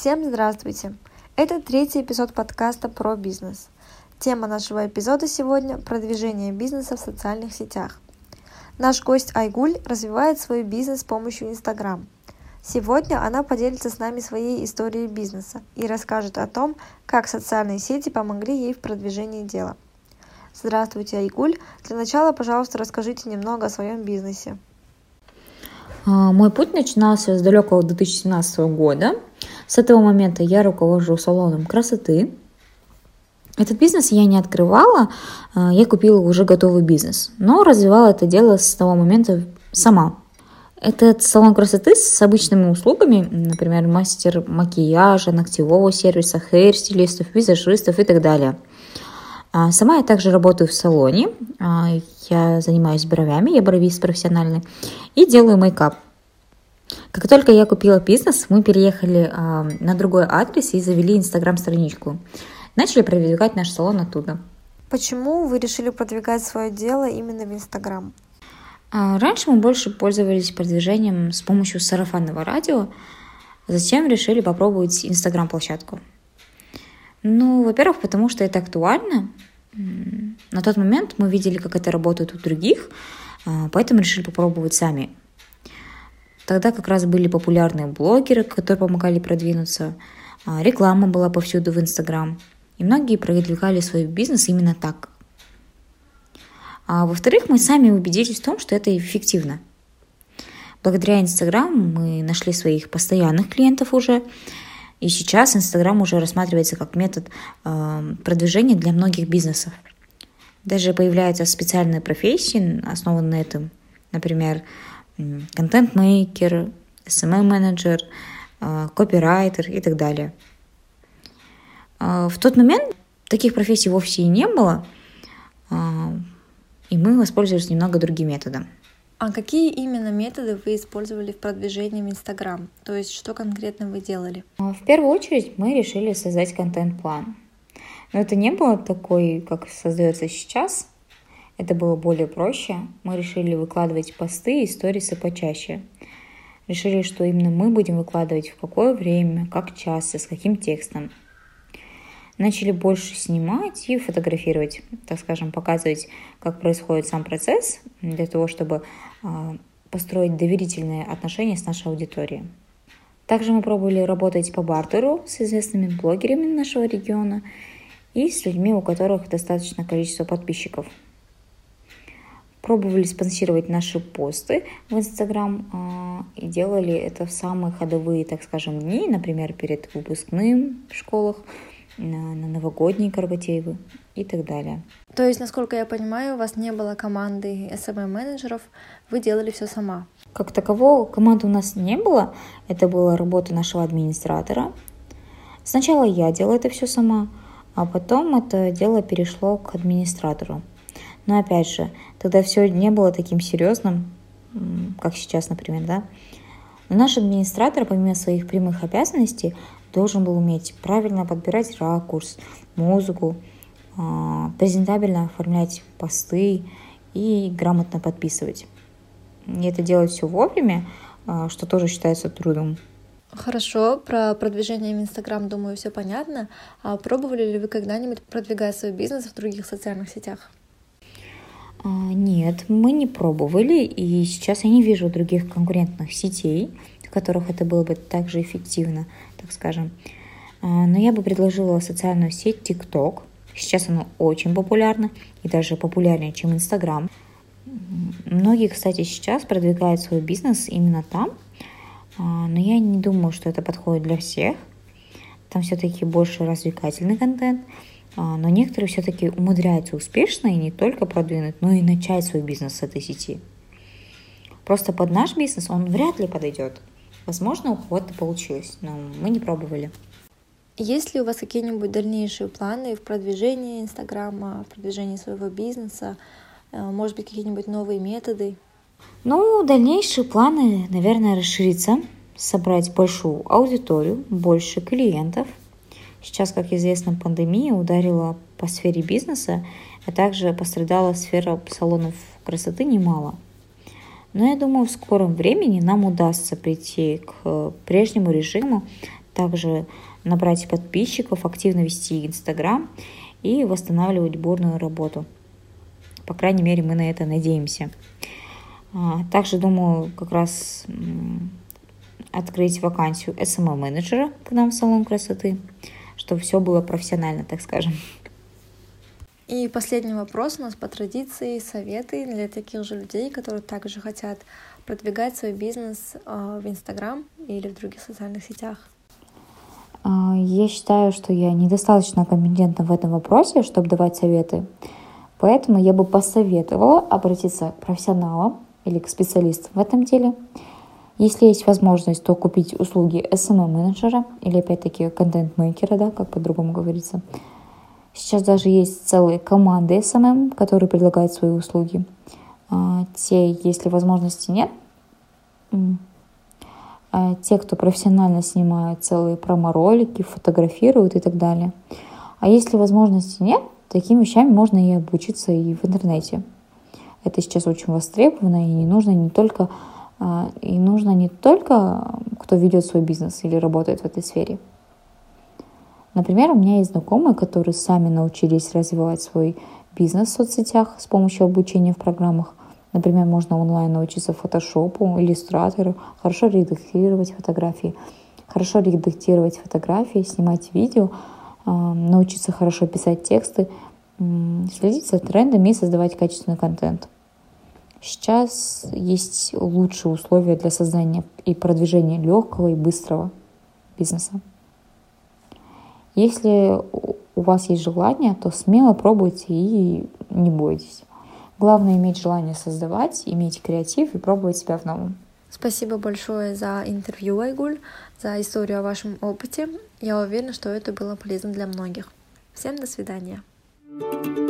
Всем здравствуйте! Это третий эпизод подкаста про бизнес. Тема нашего эпизода сегодня – продвижение бизнеса в социальных сетях. Наш гость Айгуль развивает свой бизнес с помощью Инстаграм. Сегодня она поделится с нами своей историей бизнеса и расскажет о том, как социальные сети помогли ей в продвижении дела. Здравствуйте, Айгуль. Для начала, пожалуйста, расскажите немного о своем бизнесе. А, мой путь начинался с далекого 2017 года. С этого момента я руковожу салоном красоты. Этот бизнес я не открывала, а, я купила уже готовый бизнес, но развивала это дело с того момента сама. Этот салон красоты с обычными услугами, например, мастер макияжа, ногтевого сервиса, хейр-стилистов, визажистов и так далее. А, сама я также работаю в салоне, я занимаюсь бровями, я бровист профессиональный, и делаю мейкап. Как только я купила бизнес, мы переехали а, на другой адрес и завели инстаграм-страничку. Начали продвигать наш салон оттуда. Почему вы решили продвигать свое дело именно в Инстаграм? А, раньше мы больше пользовались продвижением с помощью сарафанного радио, затем решили попробовать Инстаграм-площадку. Ну, во-первых, потому что это актуально, на тот момент мы видели, как это работает у других, а, поэтому решили попробовать сами. Тогда как раз были популярные блогеры, которые помогали продвинуться, а, реклама была повсюду в Инстаграм, и многие продвигали свой бизнес именно так. А во-вторых, мы сами убедились в том, что это эффективно. Благодаря Инстаграм мы нашли своих постоянных клиентов уже, и сейчас Инстаграм уже рассматривается как метод э, продвижения для многих бизнесов. Даже появляются специальные профессии, основанные на этом. Например, контент-мейкер, SMM-менеджер, э, копирайтер и так далее. Э, в тот момент таких профессий вовсе и не было, э, и мы воспользовались немного другим методом. А какие именно методы вы использовали в продвижении в Инстаграм? То есть что конкретно вы делали? А, в первую очередь мы решили создать контент-план. Но это не было такой, как создается сейчас. Это было более проще. Мы решили выкладывать посты и сторисы почаще. Решили, что именно мы будем выкладывать в какое время, как часто, с каким текстом начали больше снимать и фотографировать, так скажем, показывать, как происходит сам процесс, для того, чтобы а, построить доверительные отношения с нашей аудиторией. Также мы пробовали работать по бартеру с известными блогерами нашего региона и с людьми, у которых достаточно количество подписчиков. Пробовали спонсировать наши посты в Инстаграм а, и делали это в самые ходовые, так скажем, дни, например, перед выпускным в школах, на, на новогодние корпоративы и так далее. То есть, насколько я понимаю, у вас не было команды SMM-менеджеров, вы делали все сама? Как такового команды у нас не было, это была работа нашего администратора. Сначала я делала это все сама, а потом это дело перешло к администратору. Но опять же, тогда все не было таким серьезным, как сейчас, например, да. Но наш администратор, помимо своих прямых обязанностей, должен был уметь правильно подбирать ракурс, музыку, а, презентабельно оформлять посты и грамотно подписывать. И это делать все вовремя, а, что тоже считается трудом. Хорошо, про продвижение в Инстаграм, думаю, все понятно. А пробовали ли вы когда-нибудь продвигать свой бизнес в других социальных сетях? Нет, мы не пробовали, и сейчас я не вижу других конкурентных сетей, в которых это было бы также эффективно, так скажем. А, но я бы предложила социальную сеть TikTok. Сейчас она очень популярна и даже популярнее, чем Instagram. Многие, кстати, сейчас продвигают свой бизнес именно там, а, но я не думаю, что это подходит для всех. Там все-таки больше развлекательный контент, а, но некоторые все-таки умудряются успешно и не только продвинуть, но и начать свой бизнес с этой сети. Просто под наш бизнес он вряд ли подойдет. Возможно, у кого-то получилось, но мы не пробовали. Есть ли у вас какие-нибудь дальнейшие планы в продвижении Инстаграма, в продвижении своего бизнеса? Э, может быть, какие-нибудь новые методы? Ну, дальнейшие планы, наверное, расшириться, собрать большую аудиторию, больше клиентов. Сейчас, как известно, пандемия ударила по сфере бизнеса, а также пострадала сфера салонов красоты немало – но я думаю, в скором времени нам удастся прийти к прежнему режиму, также набрать подписчиков, активно вести Инстаграм и восстанавливать бурную работу. По крайней мере, мы на это надеемся. А, также думаю как раз открыть вакансию SMM-менеджера к нам в салон красоты, чтобы все было профессионально, так скажем. И последний вопрос у нас по традиции, советы для таких же людей, которые также хотят продвигать свой бизнес а, в Инстаграм или в других социальных сетях. А, я считаю, что я недостаточно компетентна в этом вопросе, чтобы давать советы. Поэтому я бы посоветовала обратиться к профессионалам или к специалистам в этом деле. Если есть возможность, то купить услуги SMM-менеджера или опять-таки контент-мейкера, да, как по-другому говорится. Сейчас даже есть целые команды SMM, которые предлагают свои услуги. А, те, если возможности нет, а те, кто профессионально снимают целые промо-ролики, фотографируют и так далее. А если возможности нет, такими вещами можно и обучиться и в интернете. Это сейчас очень востребовано, и не нужно не только и нужно не только кто ведет свой бизнес или работает в этой сфере. Например, у меня есть знакомые, которые сами научились развивать свой бизнес в соцсетях с помощью обучения в программах. Например, можно онлайн научиться фотошопу, иллюстратору, хорошо редактировать фотографии, хорошо редактировать фотографии, снимать видео, а, научиться хорошо писать тексты, следить за трендами и создавать качественный контент. Сейчас есть лучшие условия для создания и продвижения легкого и быстрого бизнеса. Если у вас есть желание, то смело пробуйте и не бойтесь. Главное иметь желание создавать, иметь креатив и пробовать себя в новом. Спасибо большое за интервью, Айгуль, за историю о вашем опыте. Я уверена, что это было полезно для многих. Всем до свидания. thank you